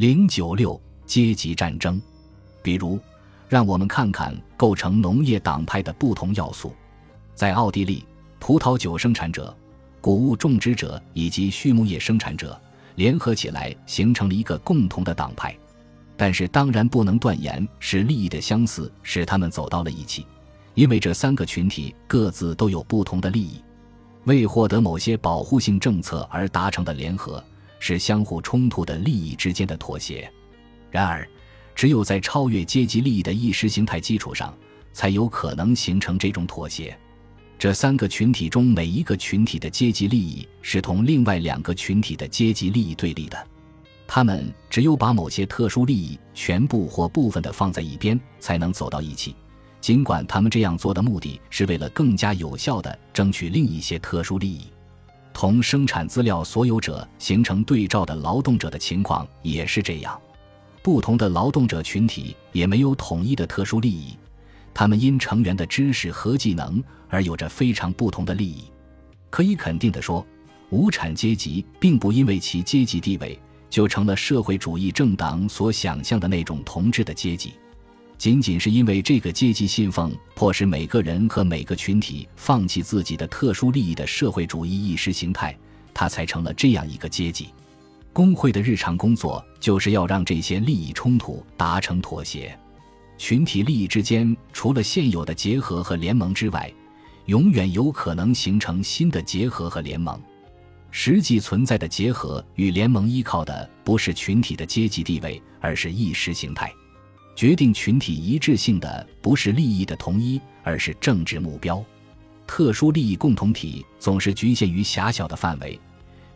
零九六阶级战争，比如，让我们看看构成农业党派的不同要素。在奥地利，葡萄酒生产者、谷物种植者以及畜牧业生产者联合起来，形成了一个共同的党派。但是，当然不能断言是利益的相似使他们走到了一起，因为这三个群体各自都有不同的利益。为获得某些保护性政策而达成的联合，是相互冲突的利益之间的妥协。然而，只有在超越阶级利益的意识形态基础上，才有可能形成这种妥协。这三个群体中每一个群体的阶级利益是同另外两个群体的阶级利益对立的。他们只有把某些特殊利益全部或部分的放在一边，才能走到一起。尽管他们这样做的目的是为了更加有效地争取另一些特殊利益，同生产资料所有者形成对照的劳动者的情况也是这样。不同的劳动者群体也没有统一的特殊利益，他们因成员的知识和技能而有着非常不同的利益。可以肯定地说，无产阶级并不因为其阶级地位就成了社会主义政党所想象的那种同志的阶级。仅仅是因为这个阶级信奉迫使每个人和每个群体放弃自己的特殊利益的社会主义意识形态，它才成了这样一个阶级。工会的日常工作就是要让这些利益冲突达成妥协。群体利益之间除了现有的结合和联盟之外，永远有可能形成新的结合和联盟。实际存在的结合与联盟依靠的不是群体的阶级地位，而是意识形态。决定群体一致性的不是利益的统一，而是政治目标。特殊利益共同体总是局限于狭小的范围，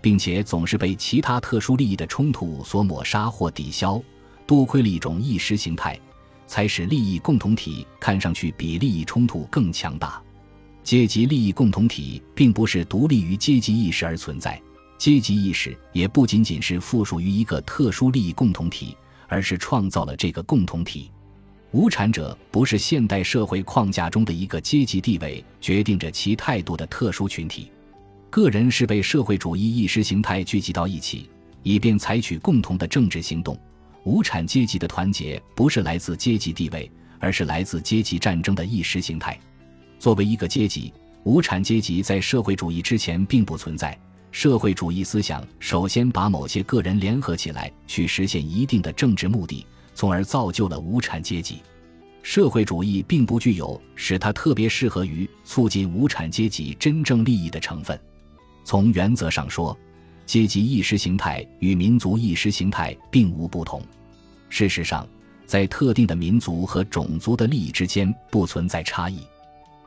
并且总是被其他特殊利益的冲突所抹杀或抵消。多亏了一种意识形态，才使利益共同体看上去比利益冲突更强大。阶级利益共同体并不是独立于阶级意识而存在，阶级意识也不仅仅是附属于一个特殊利益共同体。而是创造了这个共同体。无产者不是现代社会框架中的一个阶级地位决定着其态度的特殊群体，个人是被社会主义意识形态聚集到一起，以便采取共同的政治行动。无产阶级的团结不是来自阶级地位，而是来自阶级战争的意识形态。作为一个阶级，无产阶级在社会主义之前并不存在。社会主义思想首先把某些个人联合起来，去实现一定的政治目的，从而造就了无产阶级。社会主义并不具有使它特别适合于促进无产阶级真正利益的成分。从原则上说，阶级意识形态与民族意识形态并无不同。事实上，在特定的民族和种族的利益之间不存在差异。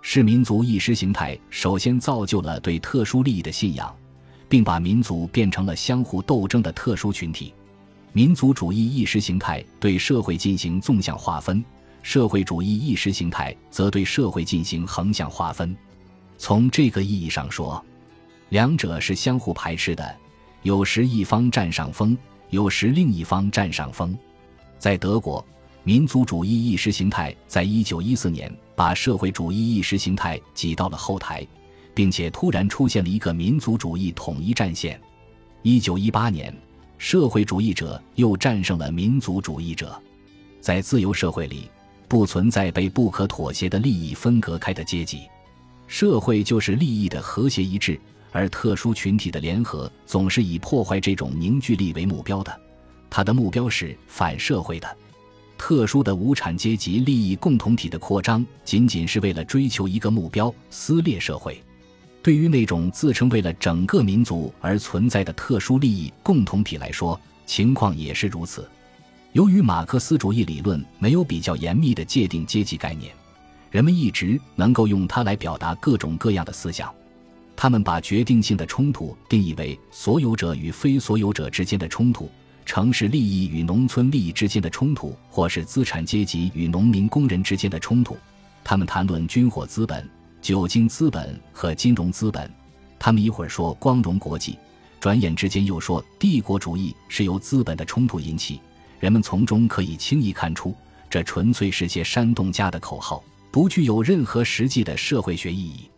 是民族意识形态首先造就了对特殊利益的信仰。并把民族变成了相互斗争的特殊群体。民族主义意识形态对社会进行纵向划分，社会主义意识形态则对社会进行横向划分。从这个意义上说，两者是相互排斥的，有时一方占上风，有时另一方占上风。在德国，民族主义意识形态在一九一四年把社会主义意识形态挤到了后台。并且突然出现了一个民族主义统一战线。一九一八年，社会主义者又战胜了民族主义者。在自由社会里，不存在被不可妥协的利益分隔开的阶级，社会就是利益的和谐一致，而特殊群体的联合总是以破坏这种凝聚力为目标的。它的目标是反社会的。特殊的无产阶级利益共同体的扩张，仅仅是为了追求一个目标——撕裂社会。对于那种自称为了整个民族而存在的特殊利益共同体来说，情况也是如此。由于马克思主义理论没有比较严密的界定阶级概念，人们一直能够用它来表达各种各样的思想。他们把决定性的冲突定义为所有者与非所有者之间的冲突，城市利益与农村利益之间的冲突，或是资产阶级与农民工人之间的冲突。他们谈论军火资本。酒精资本和金融资本，他们一会儿说光荣国际，转眼之间又说帝国主义是由资本的冲突引起。人们从中可以轻易看出，这纯粹是些煽动家的口号，不具有任何实际的社会学意义。